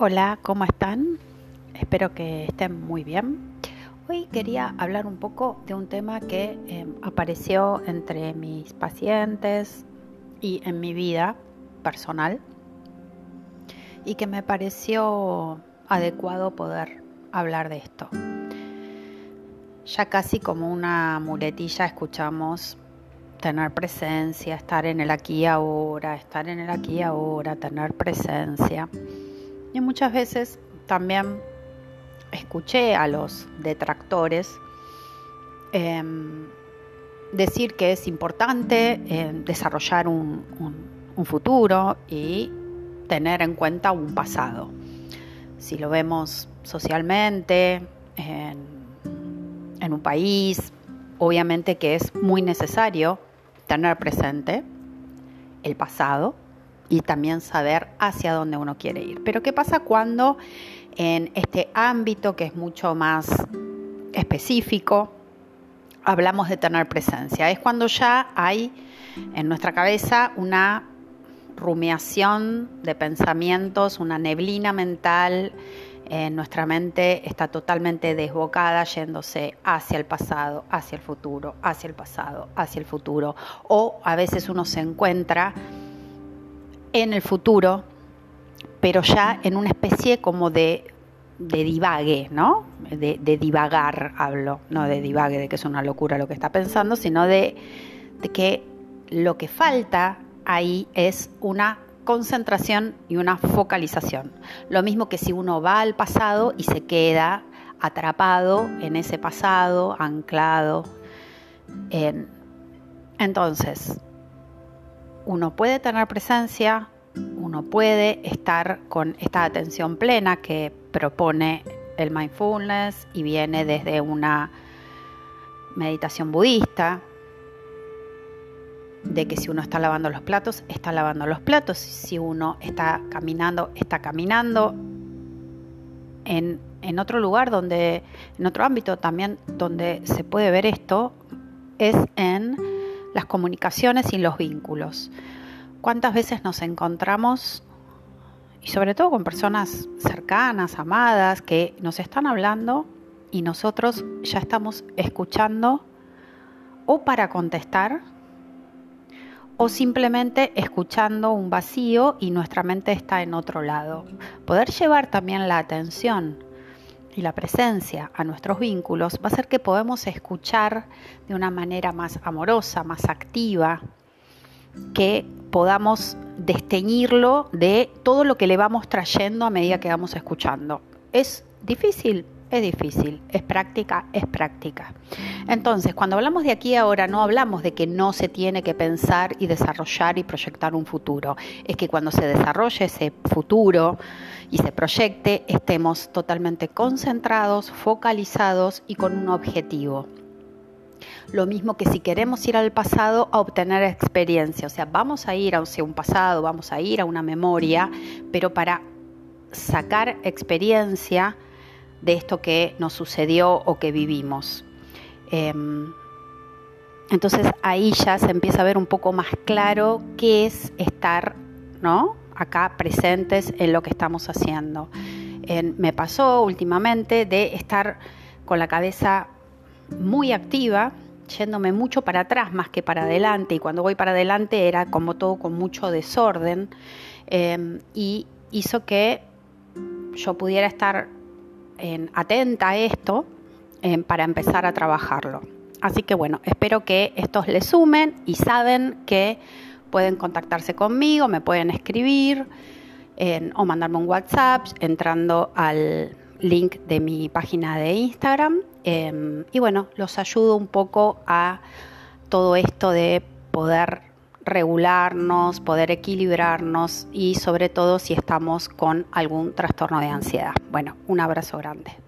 Hola, ¿cómo están? Espero que estén muy bien. Hoy quería hablar un poco de un tema que eh, apareció entre mis pacientes y en mi vida personal y que me pareció adecuado poder hablar de esto. Ya casi como una muletilla escuchamos tener presencia, estar en el aquí y ahora, estar en el aquí y ahora, tener presencia. Y muchas veces también escuché a los detractores em, decir que es importante em, desarrollar un, futuro y tener en cuenta un pasado. Si lo vemos socialmente, en, en un país, obviamente que es muy necesario tener presente el pasado y también saber hacia dónde uno quiere ir. Pero ¿qué pasa cuando en este ámbito que es mucho más específico hablamos de tener presencia? Es cuando ya hay en nuestra cabeza una rumiación de pensamientos, una neblina mental, en nuestra mente está totalmente desbocada yéndose hacia el pasado, hacia el futuro, hacia el pasado, hacia el futuro. O a veces uno se encuentra en el futuro, pero ya en una especie como de, divague, ¿no? De, divagar hablo, no de divague, de que es una locura lo que está pensando, sino de, de que lo que falta ahí es una concentración y una focalización. Lo mismo que si uno va al pasado y se queda atrapado en ese pasado, anclado. En... Entonces, uno puede tener presencia, uno puede estar con esta atención plena que propone el mindfulness y viene desde una meditación budista, de que si uno está lavando los platos, está lavando los platos, si uno está caminando, está caminando. En, otro lugar donde, en otro ámbito también donde se puede ver esto, es en las comunicaciones y los vínculos. ¿Cuántas veces nos encontramos, y sobre todo con personas cercanas, amadas, que nos están hablando y nosotros ya estamos escuchando o para contestar o simplemente escuchando un vacío y nuestra mente está en otro lado? Poder llevar también la atención y la presencia a nuestros vínculos va a hacer que podamos escuchar de una manera más amorosa, más activa, que podamos desteñirlo de todo lo que le vamos trayendo a medida que vamos escuchando. ¿Es difícil? Es difícil, es práctica, es práctica. Entonces, cuando hablamos de aquí ahora, no hablamos de que no se tiene que pensar y desarrollar y proyectar un futuro. Es que cuando se desarrolle ese futuro y se proyecte, estemos totalmente concentrados, focalizados y con un objetivo. Lo mismo que si queremos ir al pasado a obtener experiencia, o sea, vamos a ir a un pasado, vamos a ir a una memoria, pero para sacar experiencia de esto que nos sucedió o que vivimos. Em, entonces ahí ya se empieza a ver un poco más claro qué es estar, ¿no? Acá presentes en lo que estamos haciendo. me pasó últimamente de estar con la cabeza muy activa, yéndome mucho para atrás más que para adelante, y cuando voy para adelante era como todo con mucho desorden, em, y hizo que yo pudiera estar atenta a esto para empezar a trabajarlo. Así que bueno, espero que estos les sumen y saben que pueden contactarse conmigo, me pueden escribir o mandarme un WhatsApp entrando al link de mi página de Instagram. Em, y bueno, los ayudo un poco a todo esto de poder regularnos, poder equilibrarnos y sobre todo si estamos con algún trastorno de ansiedad. Bueno, un abrazo grande.